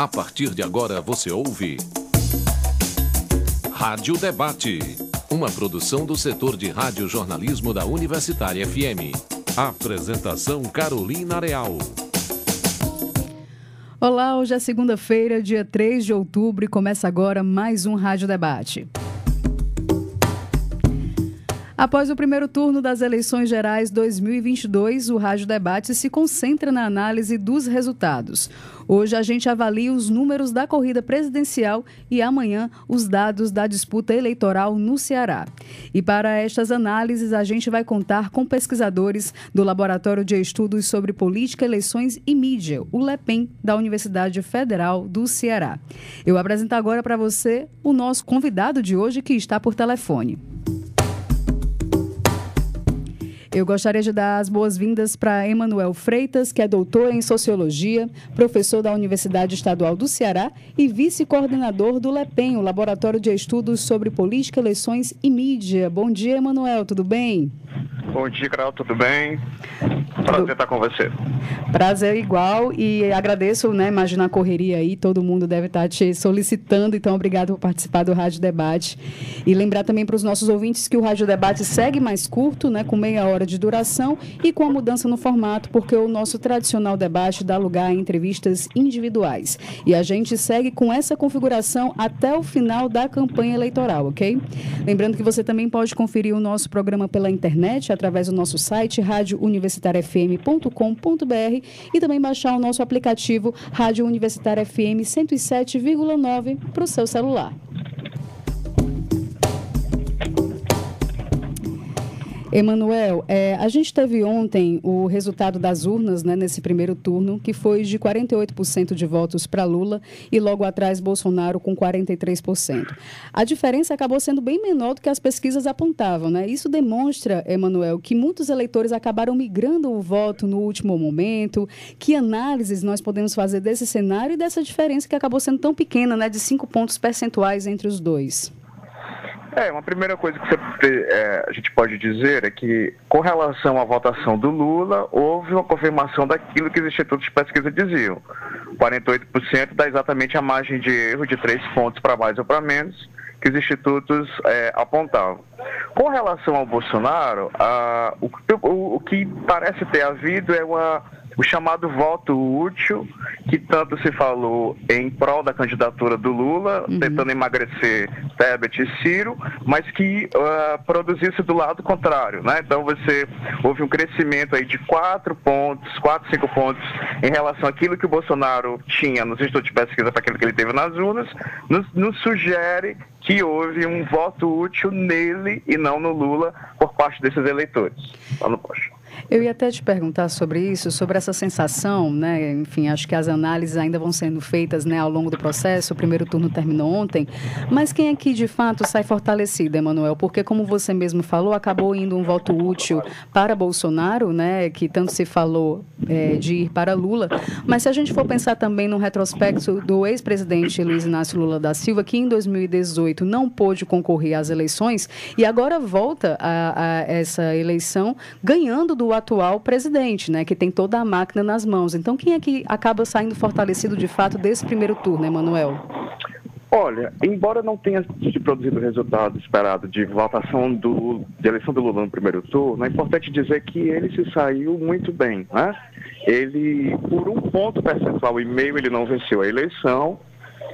A partir de agora você ouve. Rádio Debate. Uma produção do setor de rádio-jornalismo da Universitária FM. Apresentação Carolina Real. Olá, hoje é segunda-feira, dia 3 de outubro, e começa agora mais um Rádio Debate. Após o primeiro turno das eleições gerais 2022, o Rádio Debate se concentra na análise dos resultados. Hoje a gente avalia os números da corrida presidencial e amanhã os dados da disputa eleitoral no Ceará. E para estas análises, a gente vai contar com pesquisadores do Laboratório de Estudos sobre Política, Eleições e Mídia, o LEPEM, da Universidade Federal do Ceará. Eu apresento agora para você o nosso convidado de hoje que está por telefone. Eu gostaria de dar as boas-vindas para Emanuel Freitas, que é doutor em Sociologia, professor da Universidade Estadual do Ceará e vice-coordenador do LEPEN, o Laboratório de Estudos sobre Política, Eleições e Mídia. Bom dia, Emanuel, tudo bem? Bom dia, Carol, tudo bem? Prazer estar com você. Prazer igual e agradeço, né? Imagina a correria aí, todo mundo deve estar te solicitando, então obrigado por participar do Rádio Debate. E lembrar também para os nossos ouvintes que o Rádio Debate segue mais curto, né? Com meia hora de duração e com a mudança no formato, porque o nosso tradicional debate dá lugar a entrevistas individuais. E a gente segue com essa configuração até o final da campanha eleitoral, ok? Lembrando que você também pode conferir o nosso programa pela internet, através do nosso site radiouniversitariafm.com.br e também baixar o nosso aplicativo Rádio Universitária FM 107,9 para o seu celular. Emanuel, é, a gente teve ontem o resultado das urnas né, nesse primeiro turno, que foi de 48% de votos para Lula e logo atrás Bolsonaro com 43%. A diferença acabou sendo bem menor do que as pesquisas apontavam. Né? Isso demonstra, Emanuel, que muitos eleitores acabaram migrando o voto no último momento. Que análises nós podemos fazer desse cenário e dessa diferença que acabou sendo tão pequena, né, de 5 pontos percentuais entre os dois? É, uma primeira coisa que você, é, a gente pode dizer é que, com relação à votação do Lula, houve uma confirmação daquilo que os institutos de pesquisa diziam. 48% dá exatamente a margem de erro de três pontos para mais ou para menos que os institutos é, apontavam. Com relação ao Bolsonaro, a, o, o, o que parece ter havido é uma o chamado voto útil, que tanto se falou em prol da candidatura do Lula, uhum. tentando emagrecer Tebet e Ciro, mas que uh, produzisse do lado contrário. Né? Então você houve um crescimento aí de quatro pontos, quatro, cinco pontos em relação àquilo que o Bolsonaro tinha nos institutos de pesquisa para aquilo que ele teve nas urnas, nos, nos sugere que houve um voto útil nele e não no Lula por parte desses eleitores. Lá no Poxa. Eu ia até te perguntar sobre isso, sobre essa sensação, né? Enfim, acho que as análises ainda vão sendo feitas né, ao longo do processo. O primeiro turno terminou ontem. Mas quem aqui de fato sai fortalecido, Emanuel? Porque, como você mesmo falou, acabou indo um voto útil para Bolsonaro, né? Que tanto se falou é, de ir para Lula. Mas se a gente for pensar também no retrospecto do ex-presidente Luiz Inácio Lula da Silva, que em 2018 não pôde concorrer às eleições e agora volta a, a essa eleição ganhando do atual presidente, né, que tem toda a máquina nas mãos. Então, quem é que acaba saindo fortalecido de fato desse primeiro turno, Emanuel? Olha, embora não tenha se produzido o resultado esperado de votação do, de eleição do Lula no primeiro turno, é importante dizer que ele se saiu muito bem, né? Ele, por um ponto percentual e meio, ele não venceu a eleição,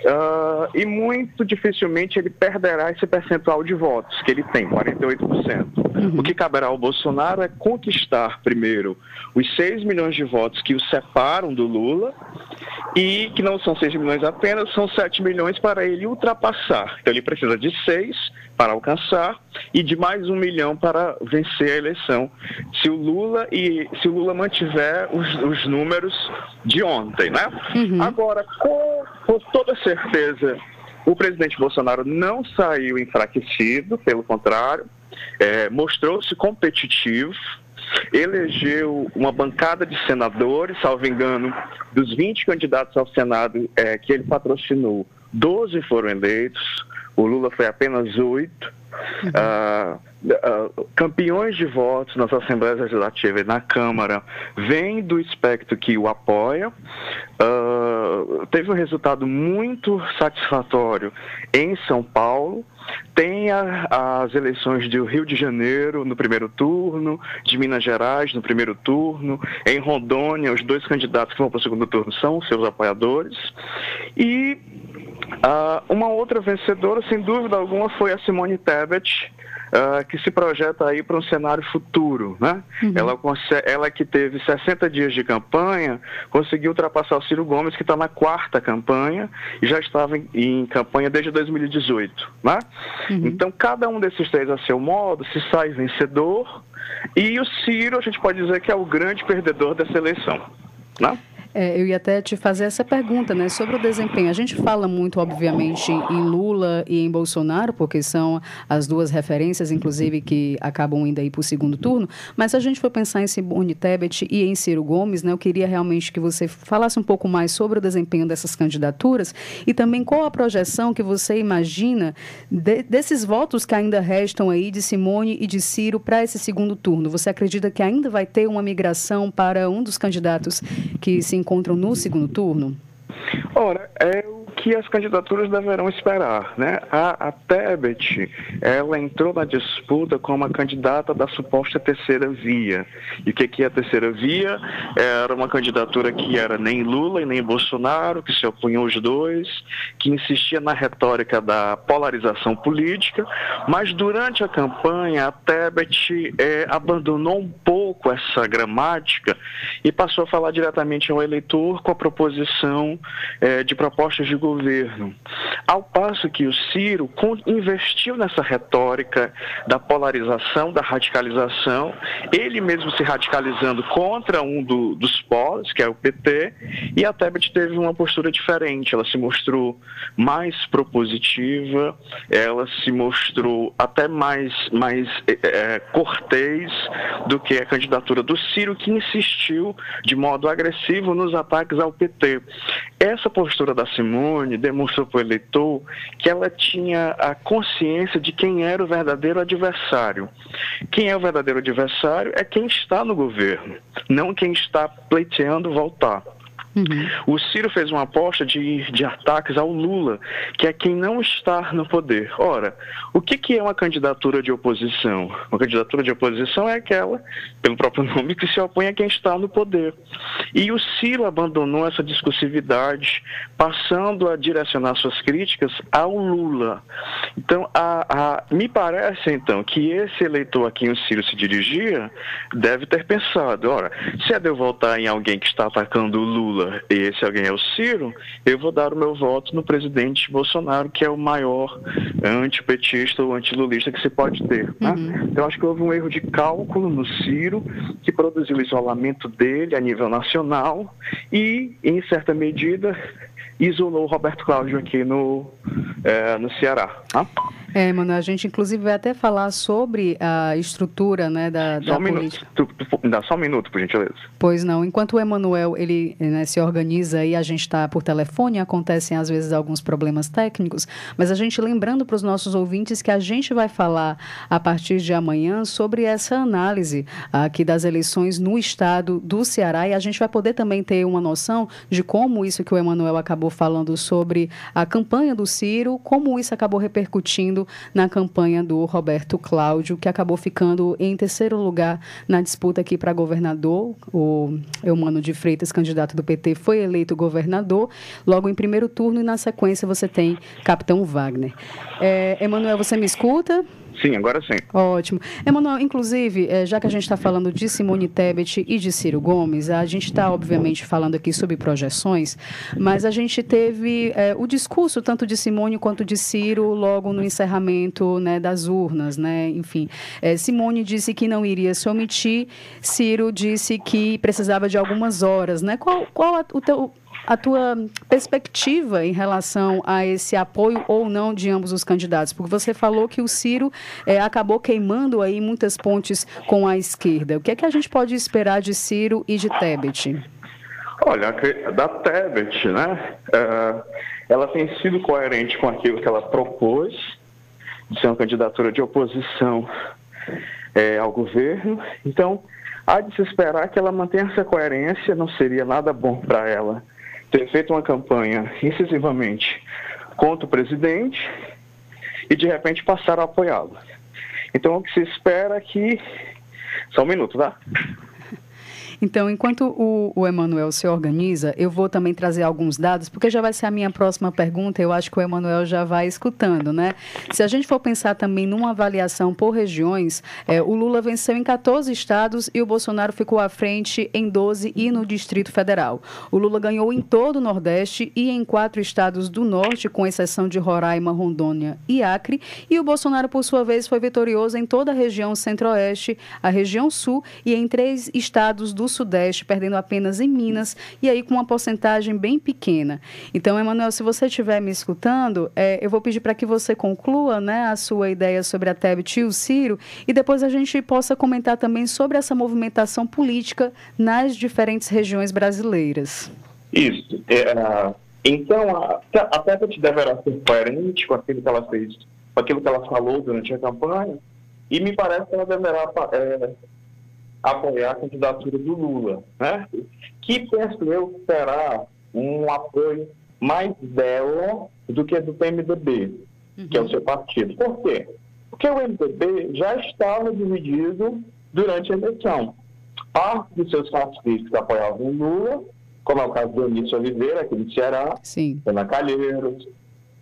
Uh, e muito dificilmente ele perderá esse percentual de votos que ele tem, 48%. Uhum. O que caberá ao Bolsonaro é conquistar, primeiro, os 6 milhões de votos que o separam do Lula e que não são 6 milhões apenas, são 7 milhões para ele ultrapassar. Então ele precisa de 6 para alcançar e de mais um milhão para vencer a eleição. Se o Lula e se o Lula mantiver os, os números de ontem, né? Uhum. Agora, com, com toda certeza, o presidente Bolsonaro não saiu enfraquecido, pelo contrário, é, mostrou-se competitivo, elegeu uma bancada de senadores, salvo engano, dos 20 candidatos ao Senado é, que ele patrocinou, 12 foram eleitos, o Lula foi apenas 8. Uhum. Uh, uh, campeões de votos nas Assembleias Legislativas e na Câmara vêm do espectro que o apoia. Uh, teve um resultado muito satisfatório em São Paulo. Tem a, as eleições do Rio de Janeiro no primeiro turno, de Minas Gerais no primeiro turno, em Rondônia, os dois candidatos que vão para o segundo turno são seus apoiadores. E Uh, uma outra vencedora, sem dúvida alguma, foi a Simone Tebet, uh, que se projeta aí para um cenário futuro. Né? Uhum. Ela, ela que teve 60 dias de campanha, conseguiu ultrapassar o Ciro Gomes, que está na quarta campanha, e já estava em, em campanha desde 2018. Né? Uhum. Então, cada um desses três, a seu modo, se sai vencedor, e o Ciro, a gente pode dizer que é o grande perdedor dessa eleição. Né? É, eu ia até te fazer essa pergunta, né, sobre o desempenho. A gente fala muito, obviamente, em Lula e em Bolsonaro, porque são as duas referências, inclusive, que acabam indo aí para o segundo turno. Mas se a gente for pensar em Simone Tebet e em Ciro Gomes, né, eu queria realmente que você falasse um pouco mais sobre o desempenho dessas candidaturas e também qual a projeção que você imagina de, desses votos que ainda restam aí de Simone e de Ciro para esse segundo turno. Você acredita que ainda vai ter uma migração para um dos candidatos que se encontram no segundo turno? Ora, é o que as candidaturas deverão esperar. Né? A, a Tebet, ela entrou na disputa como a candidata da suposta terceira via. E o que, que é a terceira via? Era uma candidatura que era nem Lula e nem Bolsonaro, que se opunham os dois, que insistia na retórica da polarização política, mas durante a campanha a Tebet é, abandonou um pouco essa gramática e passou a falar diretamente ao eleitor com a proposição é, de propostas de governo. Ao passo que o Ciro investiu nessa retórica da polarização, da radicalização, ele mesmo se radicalizando contra um do, dos polos, que é o PT, e a Tebet teve uma postura diferente. Ela se mostrou mais propositiva, ela se mostrou até mais, mais é, é cortês do que a candidatura do Ciro, que insistiu de modo agressivo nos ataques ao PT. Essa postura da Simone demonstrou para o eleitor que ela tinha a consciência de quem era o verdadeiro adversário. Quem é o verdadeiro adversário é quem está no governo, não quem está pleiteando voltar. Uhum. O Ciro fez uma aposta de, de ataques ao Lula, que é quem não está no poder. Ora, o que, que é uma candidatura de oposição? Uma candidatura de oposição é aquela, pelo próprio nome, que se opõe a quem está no poder. E o Ciro abandonou essa discursividade, passando a direcionar suas críticas ao Lula. Então, a, a, me parece, então, que esse eleitor a quem o Ciro se dirigia deve ter pensado, ora, se é de eu votar em alguém que está atacando o Lula, Lula e esse alguém é o Ciro, eu vou dar o meu voto no presidente Bolsonaro, que é o maior antipetista ou antilulista que se pode ter. Né? Uhum. Então, acho que houve um erro de cálculo no Ciro, que produziu o isolamento dele a nível nacional e, em certa medida, isolou o Roberto Cláudio aqui no, é, no Ceará. Tá? É, mano, a gente inclusive vai até falar sobre a estrutura né, da, da só um política. Minuto. Tu, tu, dá só um minuto, por gentileza. Pois não. Enquanto o Emanuel ele, né, se organiza e a gente está por telefone, acontecem às vezes alguns problemas técnicos, mas a gente lembrando para os nossos ouvintes que a gente vai falar a partir de amanhã sobre essa análise aqui das eleições no estado do Ceará e a gente vai poder também ter uma noção de como isso que o Emanuel acabou falando sobre a campanha do Ciro, como isso acabou repercutindo na campanha do Roberto Cláudio, que acabou ficando em terceiro lugar na disputa aqui para governador. O Eumano de Freitas, candidato do PT, foi eleito governador. Logo em primeiro turno e na sequência você tem Capitão Wagner. É, Emanuel, você me escuta? Sim, agora sim. Ótimo. Emanuel, inclusive, eh, já que a gente está falando de Simone Tebet e de Ciro Gomes, a gente está, obviamente, falando aqui sobre projeções, mas a gente teve é, o discurso tanto de Simone quanto de Ciro logo no encerramento né, das urnas, né? Enfim, é, Simone disse que não iria se omitir, Ciro disse que precisava de algumas horas, né? Qual, qual o teu a tua perspectiva em relação a esse apoio ou não de ambos os candidatos? Porque você falou que o Ciro é, acabou queimando aí muitas pontes com a esquerda. O que é que a gente pode esperar de Ciro e de Tebet? Olha, da Tebet, né? Uh, ela tem sido coerente com aquilo que ela propôs, de ser uma candidatura de oposição é, ao governo. Então, há de se esperar que ela mantenha essa coerência, não seria nada bom para ela ter feito uma campanha incisivamente contra o presidente e de repente passar a apoiá-lo. Então o que se espera é que. Só um minuto, tá? Então, enquanto o, o Emanuel se organiza, eu vou também trazer alguns dados, porque já vai ser a minha próxima pergunta, eu acho que o Emanuel já vai escutando, né? Se a gente for pensar também numa avaliação por regiões, é, o Lula venceu em 14 estados e o Bolsonaro ficou à frente em 12 e no Distrito Federal. O Lula ganhou em todo o Nordeste e em quatro estados do Norte, com exceção de Roraima, Rondônia e Acre, e o Bolsonaro, por sua vez, foi vitorioso em toda a região Centro-Oeste, a região Sul e em três estados do Sudeste, perdendo apenas em Minas, e aí com uma porcentagem bem pequena. Então, Emanuel, se você estiver me escutando, é, eu vou pedir para que você conclua né, a sua ideia sobre a Tebet e o Ciro, e depois a gente possa comentar também sobre essa movimentação política nas diferentes regiões brasileiras. Isso. É, então, a, a deverá ser coerente com aquilo que ela fez, com aquilo que ela falou durante a campanha, e me parece que ela deverá é, apoiar a candidatura do Lula, né? que penso eu será um apoio mais dela do que do PMDB, uhum. que é o seu partido. Por quê? Porque o MDB já estava dividido durante a eleição. Parte dos seus partidos apoiavam o Lula, como é o caso do Eunício Oliveira, aqui no Ceará, Sim. Ana Calheiros,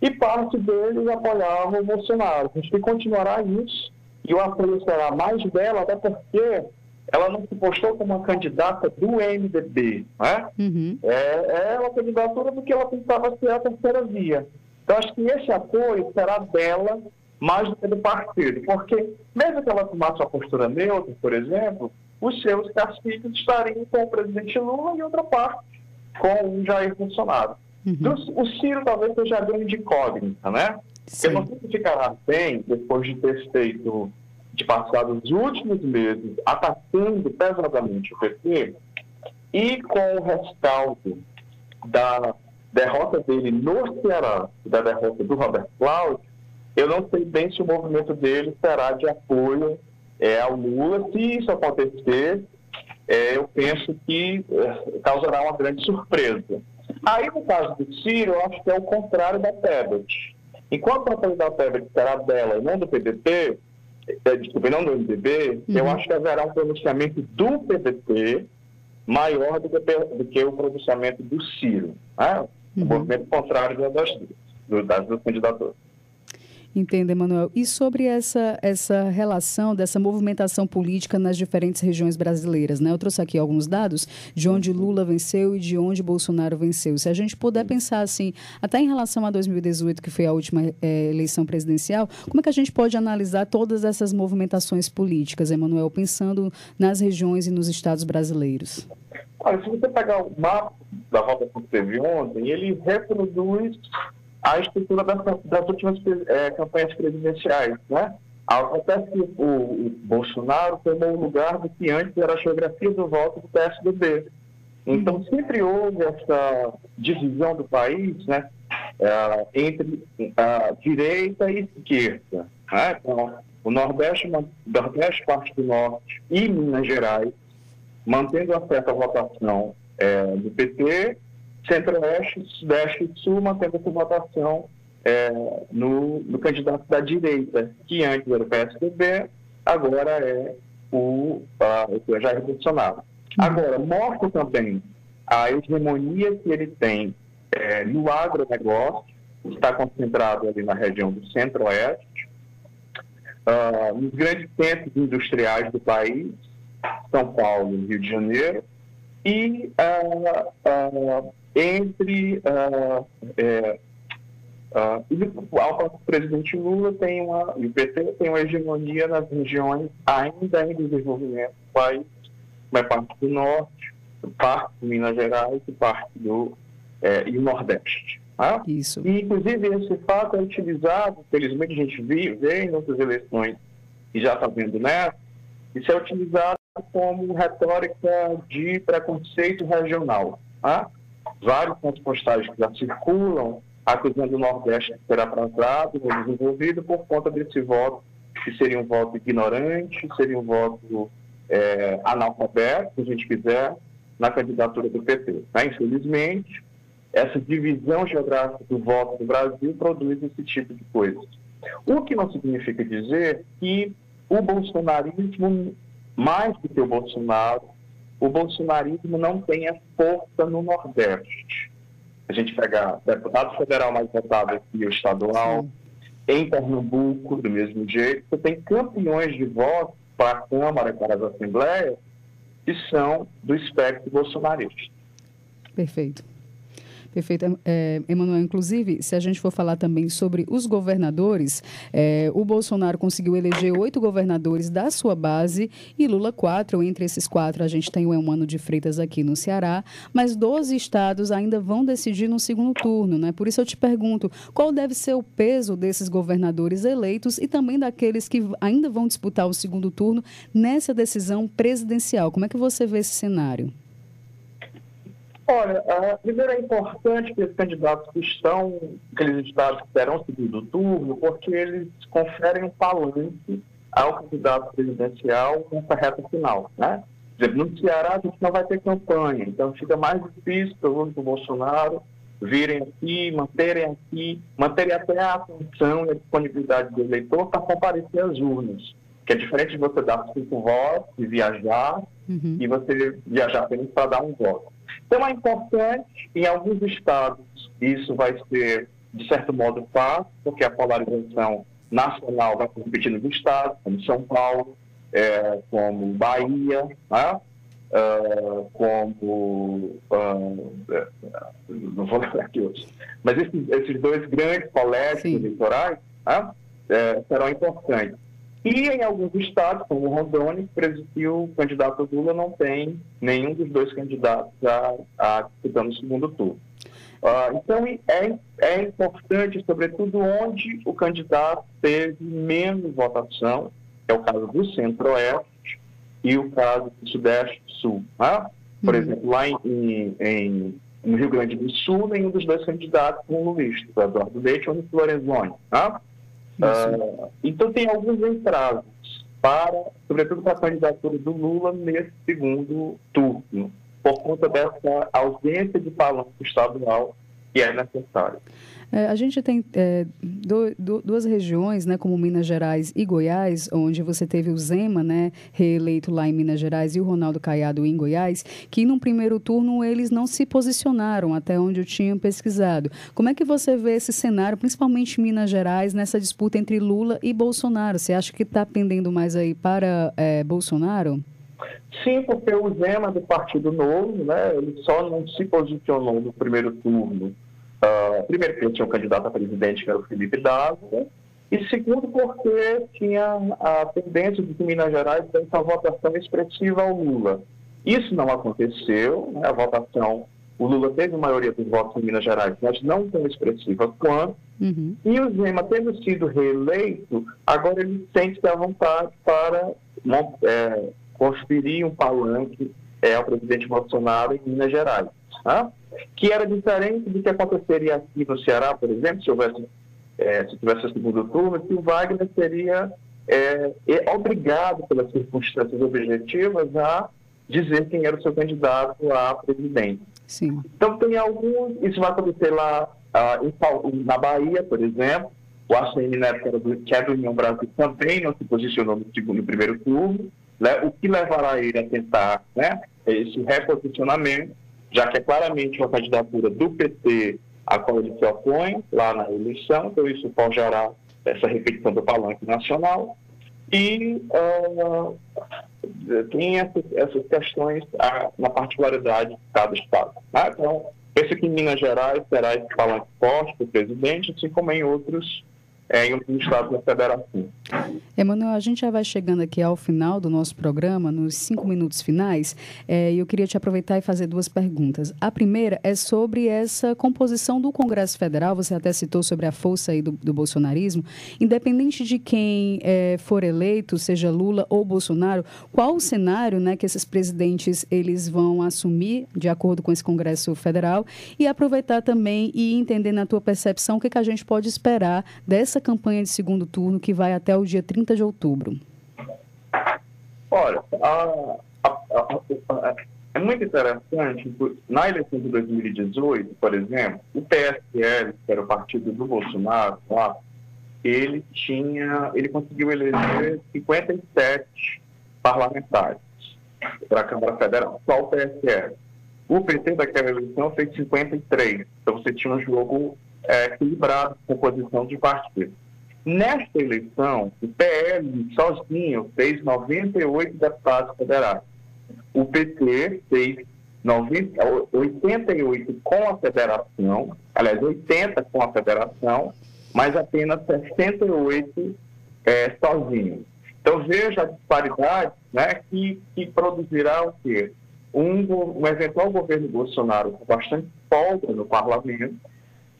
e parte deles apoiavam o Bolsonaro. A gente continuará isso, e o apoio será mais dela, até porque ela não se postou como uma candidata do MDB, né? Uhum. É, é uma candidatura do que ela pensava ser a terceira via. Então, acho que esse apoio será dela mais do que do partido, porque mesmo que ela tomasse uma postura neutra, por exemplo, os seus caciques estariam com o presidente Lula e outra parte com o Jair Bolsonaro. Uhum. O Ciro talvez seja a grande incógnita, né? Sim. Eu não sei se ficará bem depois de ter feito de passar os últimos meses atacando pesadamente o PT e com o rescaldo da derrota dele no Ceará, da derrota do Roberto Cláudio, eu não sei bem se o movimento dele será de apoio é, ao Lula. Se isso acontecer, é, eu penso que é, causará uma grande surpresa. Aí, no caso do Ciro, eu acho que é o contrário da Tebet. Enquanto a apoio da Tebet será dela e não do PDT, é, desculpa, não do MDB, uhum. eu acho que haverá um pronunciamento do PDT maior do que, do que o pronunciamento do Ciro, né? Uhum. o movimento contrário das duas, das duas candidaturas. Entende, Emanuel. E sobre essa, essa relação dessa movimentação política nas diferentes regiões brasileiras, né? Eu trouxe aqui alguns dados de onde Lula venceu e de onde Bolsonaro venceu. Se a gente puder pensar assim, até em relação a 2018, que foi a última é, eleição presidencial, como é que a gente pode analisar todas essas movimentações políticas, Emanuel, pensando nas regiões e nos estados brasileiros? Olha, se você pegar o mapa da rota que teve ontem, ele reproduz a estrutura das, das últimas é, campanhas presidenciais. Né? Acontece que o, o, Bolsonaro tomou o lugar do que antes era a geografia do voto do PSDB. Então, sempre houve essa divisão do país né, é, entre a direita e esquerda. Né? Então, o Nordeste, Nordeste, parte do Norte e Minas Gerais, mantendo a certa votação é, do PT Centro-Oeste, Sudeste e Sul, mantendo essa votação é, no, no, candidato da direita, que antes era o PSDB, agora é o, a, o Jair Bolsonaro. Agora, mostra também a hegemonia que ele tem é, no agronegócio, está concentrado ali na região do Centro-Oeste, uh, nos grandes centros industriais do país, São Paulo Rio de Janeiro, e uh, uh, entre uh, é, uh, o presidente Lula tem uma, e o PT tem uma hegemonia nas regiões ainda em desenvolvimento do país, uma parte do norte, parte de Minas Gerais e parte do é, e Nordeste. Tá? Isso. E, inclusive, esse fato é utilizado, felizmente a gente vê, vê em outras eleições, e já está vendo nessa, isso é utilizado como retórica de preconceito regional. Né? Vários pontos postais que já circulam acusando o Nordeste de ser atrasado, desenvolvido por conta desse voto, que seria um voto ignorante, seria um voto é, analfabeto, se a gente quiser, na candidatura do PT. Né? Infelizmente, essa divisão geográfica do voto no Brasil produz esse tipo de coisa. O que não significa dizer que o bolsonarismo, mais do que o Bolsonaro, o bolsonarismo não tenha força no Nordeste. A gente pega deputado federal mais votado aqui, o estadual, Sim. em Pernambuco, do mesmo jeito, você tem campeões de voto para a Câmara, para as Assembleias, que são do espectro bolsonarista. Perfeito. Perfeito, é, Emanuel. Inclusive, se a gente for falar também sobre os governadores, é, o Bolsonaro conseguiu eleger oito governadores da sua base e Lula quatro. Entre esses quatro, a gente tem o Emano de Freitas aqui no Ceará, mas 12 estados ainda vão decidir no segundo turno, né? Por isso eu te pergunto, qual deve ser o peso desses governadores eleitos e também daqueles que ainda vão disputar o segundo turno nessa decisão presidencial? Como é que você vê esse cenário? Olha, primeiro é importante que os candidatos que estão, aqueles estados que terão segundo turno, porque eles conferem um palanque ao candidato presidencial nessa reta final, né? Por exemplo, no Ceará a gente não vai ter campanha, então fica mais difícil para o Bolsonaro virem aqui, manterem aqui, manterem até a atenção e a disponibilidade do eleitor para comparecer às urnas. Que é diferente de você dar cinco votos e viajar, uhum. e você viajar apenas para dar um voto. Então é importante, em alguns estados, isso vai ser, de certo modo, fácil, porque a polarização nacional vai competir nos estados, como São Paulo, é, como Bahia, né? Uh, como. Uh, não vou lembrar aqui hoje. Mas esses, esses dois grandes colégios Sim. eleitorais né? é, serão importantes. E em alguns estados, como Rondônia, que o candidato Lula não tem nenhum dos dois candidatos a, a disputando o segundo turno. Uh, então, é, é importante, sobretudo, onde o candidato teve menos votação, que é o caso do Centro-Oeste e o caso do Sudeste-Sul. Né? Por uhum. exemplo, lá em, em, no Rio Grande do Sul, nenhum dos dois candidatos com o Luiz, Eduardo Leite ou o Lorenzoni. Né? Uh, então, tem alguns entraves para, sobretudo para a candidatura do Lula nesse segundo turno, por conta dessa ausência de palanque estadual que é necessária. É, a gente tem é, do, do, duas regiões, né, como Minas Gerais e Goiás, onde você teve o Zema, né, reeleito lá em Minas Gerais, e o Ronaldo Caiado em Goiás, que no primeiro turno eles não se posicionaram, até onde eu tinha pesquisado. Como é que você vê esse cenário, principalmente em Minas Gerais, nessa disputa entre Lula e Bolsonaro? Você acha que está pendendo mais aí para é, Bolsonaro? Sim, porque o Zema do Partido Novo, né, ele só não se posicionou no primeiro turno Uh, primeiro, porque tinha um candidato a presidente, que era o Felipe Dávila, e segundo, porque tinha a tendência de que Minas Gerais ter uma votação expressiva ao Lula. Isso não aconteceu, né? a votação, o Lula teve a maioria dos votos em Minas Gerais, mas não tão expressiva quanto, uhum. e o Zema, tendo sido reeleito, agora ele sente a vontade para é, conferir um palanque é, ao presidente Bolsonaro em Minas Gerais. Né? Que era diferente do que aconteceria aqui no Ceará, por exemplo, se houvesse, é, se tivesse o segundo turno, que o Wagner seria é, obrigado pelas circunstâncias objetivas a dizer quem era o seu candidato a presidente. Sim. Então tem alguns, isso vai acontecer lá uh, em, na Bahia, por exemplo, o ACM na época do, que é do União Brasil também não se posicionou no segundo e primeiro turno, né, o que levará ele a tentar né, esse reposicionamento já que é claramente uma candidatura do PT a qual ele se opõe lá na eleição, então isso forjará essa repetição do palanque nacional. E uh, tem essas, essas questões uh, na particularidade de cada estado. Né? Então, penso que em Minas Gerais terá esse palanque forte do presidente, assim como em outros, é, em outros estados da federação. Emanuel, a gente já vai chegando aqui ao final do nosso programa, nos cinco minutos finais, é, e eu queria te aproveitar e fazer duas perguntas. A primeira é sobre essa composição do Congresso Federal, você até citou sobre a força aí do, do bolsonarismo. Independente de quem é, for eleito, seja Lula ou Bolsonaro, qual o cenário né, que esses presidentes eles vão assumir de acordo com esse Congresso Federal e aproveitar também e entender na tua percepção o que, que a gente pode esperar dessa campanha de segundo turno que vai até o dia 30 de outubro? Olha, a, a, a, é muito interessante, na eleição de 2018, por exemplo, o PSL, que era o partido do Bolsonaro, lá, ele tinha, ele conseguiu eleger 57 parlamentares para a Câmara Federal, só o PSL. O PT daquela eleição fez 53, então você tinha um jogo é, equilibrado, composição de partidos. Nesta eleição, o PL sozinho fez 98 deputados federais. O PT fez 90, 88 com a federação, aliás, 80 com a federação, mas apenas 68 é, sozinho. Então veja a disparidade né, que, que produzirá o quê? Um, um eventual governo Bolsonaro com bastante folga no parlamento,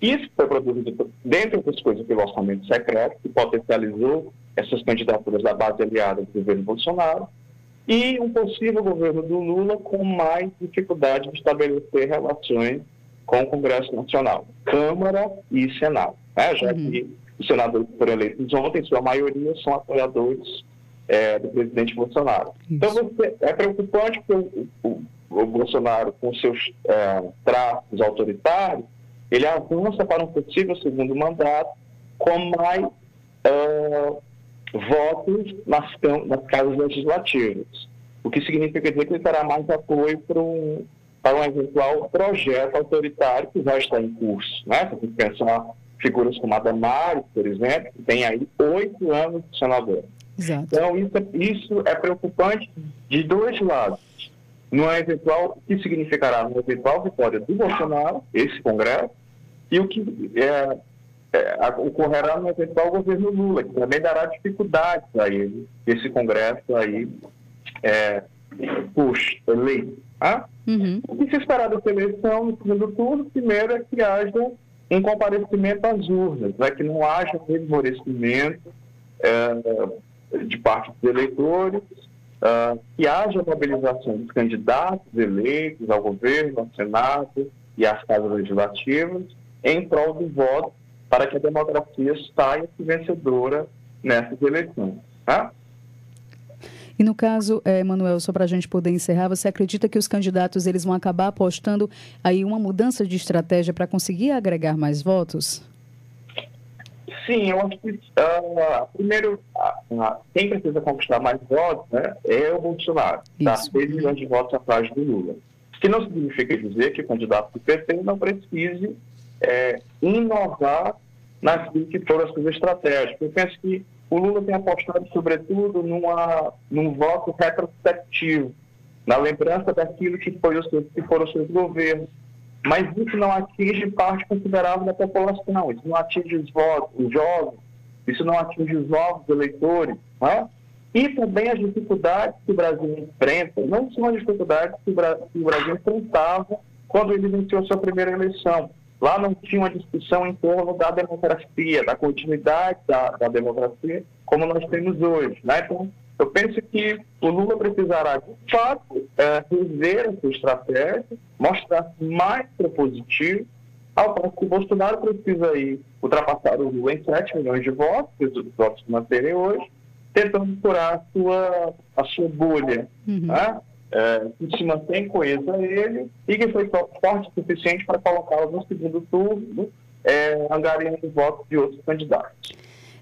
isso foi produzido, dentre outras coisas, pelo orçamento secreto, que potencializou essas candidaturas da base aliada do governo Bolsonaro, e um possível governo do Lula com mais dificuldade de estabelecer relações com o Congresso Nacional, Câmara e Senado, né? já uhum. que os senadores que foram eleitos ontem, sua maioria são apoiadores é, do presidente Bolsonaro. Então, Isso. Então, você, é preocupante que o, o, o Bolsonaro, com seus é, traços autoritários, ele avança para um possível segundo mandato com mais uh, votos nas, nas casas legislativas, o que significa dizer que ele terá mais apoio para um, para um eventual projeto autoritário que já está em curso. Né? Que pensar figuras como a Damares, por exemplo, que tem aí oito anos de senador. Exato. Então, isso, é, isso é preocupante de dois lados. No eventual, o que significará uma eventual vitória do Bolsonaro, esse Congresso, e o que é, é, ocorrerá no eventual governo Lula, que também dará dificuldades a ele, esse Congresso aí, é, puxa, eleito. Tá? Uhum. O que se esperar dessa eleição no segundo turno, primeiro é que haja um comparecimento às urnas, né? que não haja um esmorecimento é, de parte dos eleitores, que haja mobilização dos candidatos eleitos ao governo, ao Senado e às casas legislativas em prol do voto para que a democracia saia vencedora nessas eleições. Tá? E no caso, é, Manuel, só para a gente poder encerrar, você acredita que os candidatos eles vão acabar apostando aí uma mudança de estratégia para conseguir agregar mais votos? Sim, eu acho que uh, primeiro uh, quem precisa conquistar mais votos né, é o Bolsonaro, tá? 6 milhões de votos atrás do Lula. O que não significa dizer que o candidato do PT não precise é, inovar naquilo que foram as suas estratégias. Eu penso que o Lula tem apostado, sobretudo, numa, num voto retrospectivo, na lembrança daquilo que, foi o seu, que foram os seus governos. Mas isso não atinge parte considerável da população, isso não atinge os votos, os jovens, isso não atinge os novos eleitores. Né? E também as dificuldades que o Brasil enfrenta, não são as dificuldades que o Brasil enfrentava quando ele a sua primeira eleição. Lá não tinha uma discussão em torno da democracia, da continuidade da, da democracia, como nós temos hoje. Né? Então, eu penso que o Lula precisará, de fato, é, rever a sua estratégia, mostrar mais propositivo, ao ponto que o Bolsonaro precisa aí ultrapassar o Lula em 7 milhões de votos, que os votos se manterem hoje, tentando curar a sua, a sua bolha. Uhum. Né? é, que se mantém coesa a ele e que foi forte o suficiente para colocá-lo no segundo turno, é, angariando votos de outros candidatos.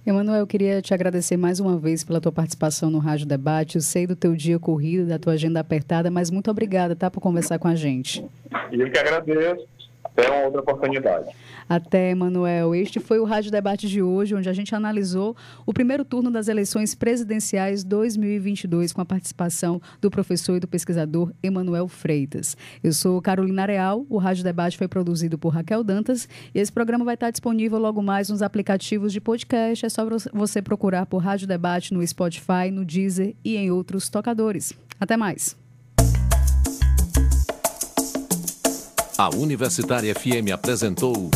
Emanuel, eu queria te agradecer mais uma vez pela tua participação no Rádio Debate. Eu sei do teu dia corrido, da tua agenda apertada, mas muito obrigada, tá, por conversar com a gente. Eu que agradeço. Até uma outra oportunidade. Até, Emanuel. Este foi o Rádio Debate de hoje, onde a gente analisou o primeiro turno das eleições presidenciais 2022, com a participação do professor e do pesquisador Emanuel Freitas. Eu sou Carolina Real, o Rádio Debate foi produzido por Raquel Dantas e esse programa vai estar disponível logo mais nos aplicativos de podcast. É só você procurar por Rádio Debate no Spotify, no Deezer e em outros tocadores. Até mais. A Universitária FM apresentou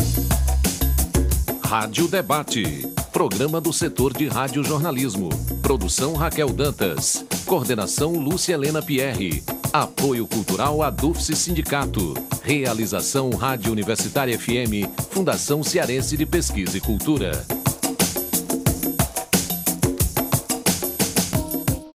Rádio Debate, programa do setor de radiojornalismo. Produção Raquel Dantas, coordenação Lúcia Helena Pierre, apoio cultural Adufse Sindicato, realização Rádio Universitária FM, Fundação Cearense de Pesquisa e Cultura.